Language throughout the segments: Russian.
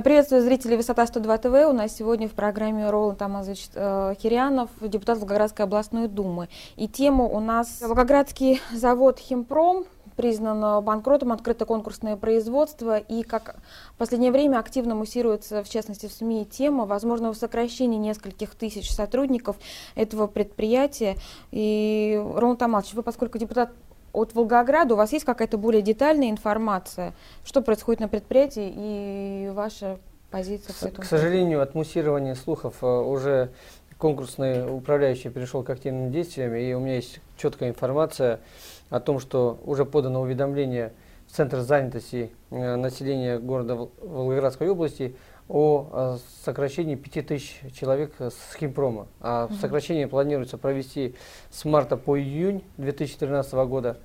Я приветствую зрителей «Высота 102 ТВ». У нас сегодня в программе Роланд Амазович э, Кирьянов, депутат Волгоградской областной думы. И тема у нас Волгоградский завод «Химпром», признан банкротом, открыто конкурсное производство, и как в последнее время активно муссируется, в частности, в СМИ тема возможного сокращения нескольких тысяч сотрудников этого предприятия. И, Роман Таматович, вы, поскольку депутат от Волгограда, у вас есть какая-то более детальная информация, что происходит на предприятии и ваша позиция по этому? К сожалению, от муссирования слухов э, уже конкурсный управляющий перешел к активным действиям, и у меня есть четкая информация о том, что уже подано уведомление Центр занятости э, населения города Волгоградской области о э, сокращении 5000 человек с химпрома. А угу. сокращение планируется провести с марта по июнь 2013 года.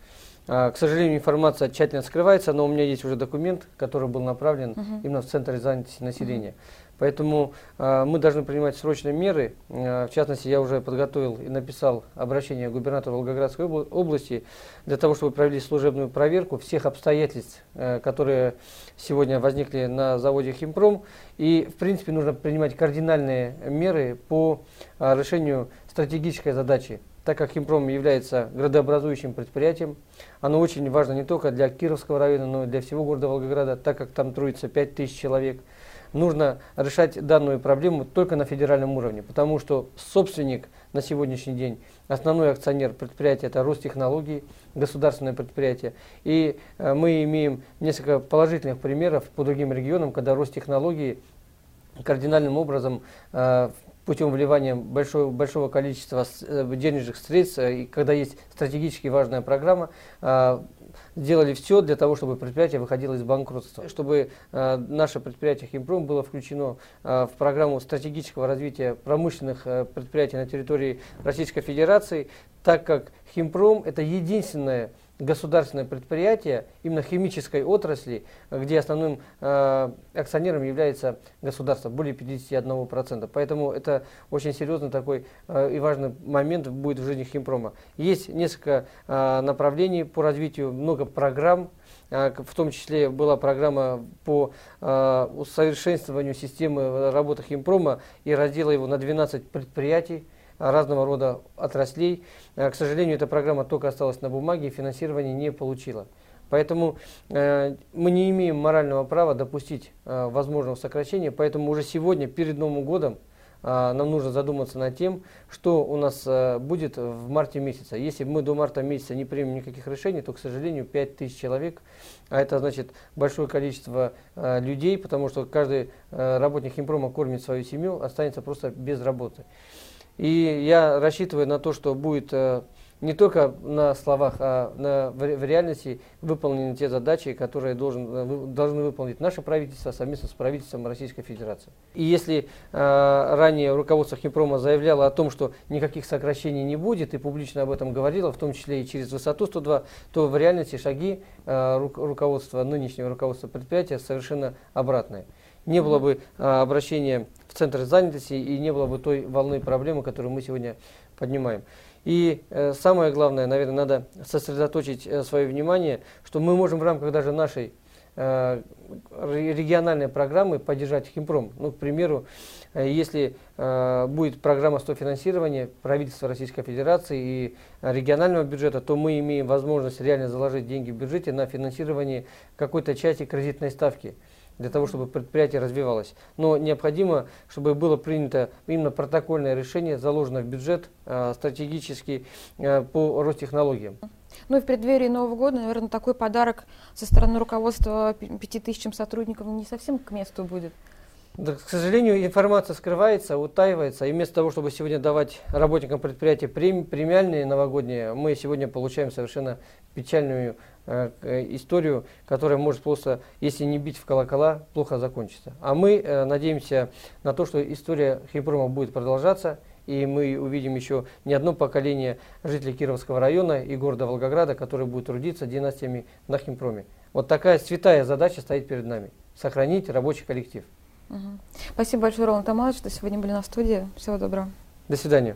А, к сожалению, информация тщательно скрывается, но у меня есть уже документ, который был направлен угу. именно в Центр занятости населения. Угу. Поэтому э, мы должны принимать срочные меры. Э, в частности, я уже подготовил и написал обращение губернатору Волгоградской области для того, чтобы провели служебную проверку всех обстоятельств, э, которые сегодня возникли на заводе «Химпром». И, в принципе, нужно принимать кардинальные меры по э, решению стратегической задачи так как Химпром является градообразующим предприятием, оно очень важно не только для Кировского района, но и для всего города Волгограда, так как там трудится 5000 человек – нужно решать данную проблему только на федеральном уровне, потому что собственник на сегодняшний день, основной акционер предприятия – это Ростехнологии, государственное предприятие. И э, мы имеем несколько положительных примеров по другим регионам, когда Ростехнологии кардинальным образом э, путем вливания большого, большого количества э, денежных средств, и когда есть стратегически важная программа, сделали все для того, чтобы предприятие выходило из банкротства, чтобы э, наше предприятие «Химпром» было включено э, в программу стратегического развития промышленных э, предприятий на территории Российской Федерации, так как «Химпром» – это единственное государственное предприятие именно химической отрасли, где основным э, акционером является государство, более 51%. Поэтому это очень серьезный такой э, и важный момент будет в жизни Химпрома. Есть несколько э, направлений по развитию, много программ, э, в том числе была программа по э, усовершенствованию системы работы Химпрома и раздела его на 12 предприятий разного рода отраслей. Э, к сожалению, эта программа только осталась на бумаге и финансирование не получила. Поэтому э, мы не имеем морального права допустить э, возможного сокращения, поэтому уже сегодня, перед Новым годом, э, нам нужно задуматься над тем, что у нас э, будет в марте месяце. Если мы до марта месяца не примем никаких решений, то, к сожалению, 5000 человек, а это значит большое количество э, людей, потому что каждый э, работник импрома кормит свою семью, останется просто без работы. И я рассчитываю на то, что будет э, не только на словах, а на, в, в реальности выполнены те задачи, которые должен, э, должны выполнить наше правительство совместно с правительством Российской Федерации. И если э, ранее руководство Химпрома заявляло о том, что никаких сокращений не будет, и публично об этом говорило, в том числе и через высоту 102, то в реальности шаги э, ру, руководства, нынешнего руководства предприятия совершенно обратные не было бы а, обращения в центр занятости и не было бы той волны проблемы, которую мы сегодня поднимаем. И э, самое главное, наверное, надо сосредоточить э, свое внимание, что мы можем в рамках даже нашей э, региональной программы поддержать Химпром. Ну, к примеру, э, если э, будет программа 100 финансирования правительства Российской Федерации и регионального бюджета, то мы имеем возможность реально заложить деньги в бюджете на финансирование какой-то части кредитной ставки для того, чтобы предприятие развивалось. Но необходимо, чтобы было принято именно протокольное решение, заложено в бюджет э, стратегически э, по Ростехнологиям. Ну и в преддверии Нового года, наверное, такой подарок со стороны руководства пяти тысячам сотрудников не совсем к месту будет. Да, к сожалению, информация скрывается, утаивается, и вместо того, чтобы сегодня давать работникам предприятия премиальные новогодние, мы сегодня получаем совершенно печальную историю, которая может просто, если не бить в колокола, плохо закончиться. А мы э, надеемся на то, что история Химпрома будет продолжаться, и мы увидим еще не одно поколение жителей Кировского района и города Волгограда, которые будут трудиться династиями на Химпроме. Вот такая святая задача стоит перед нами – сохранить рабочий коллектив. Угу. Спасибо большое, Роланд Тамалович, что сегодня были на студии. Всего доброго. До свидания.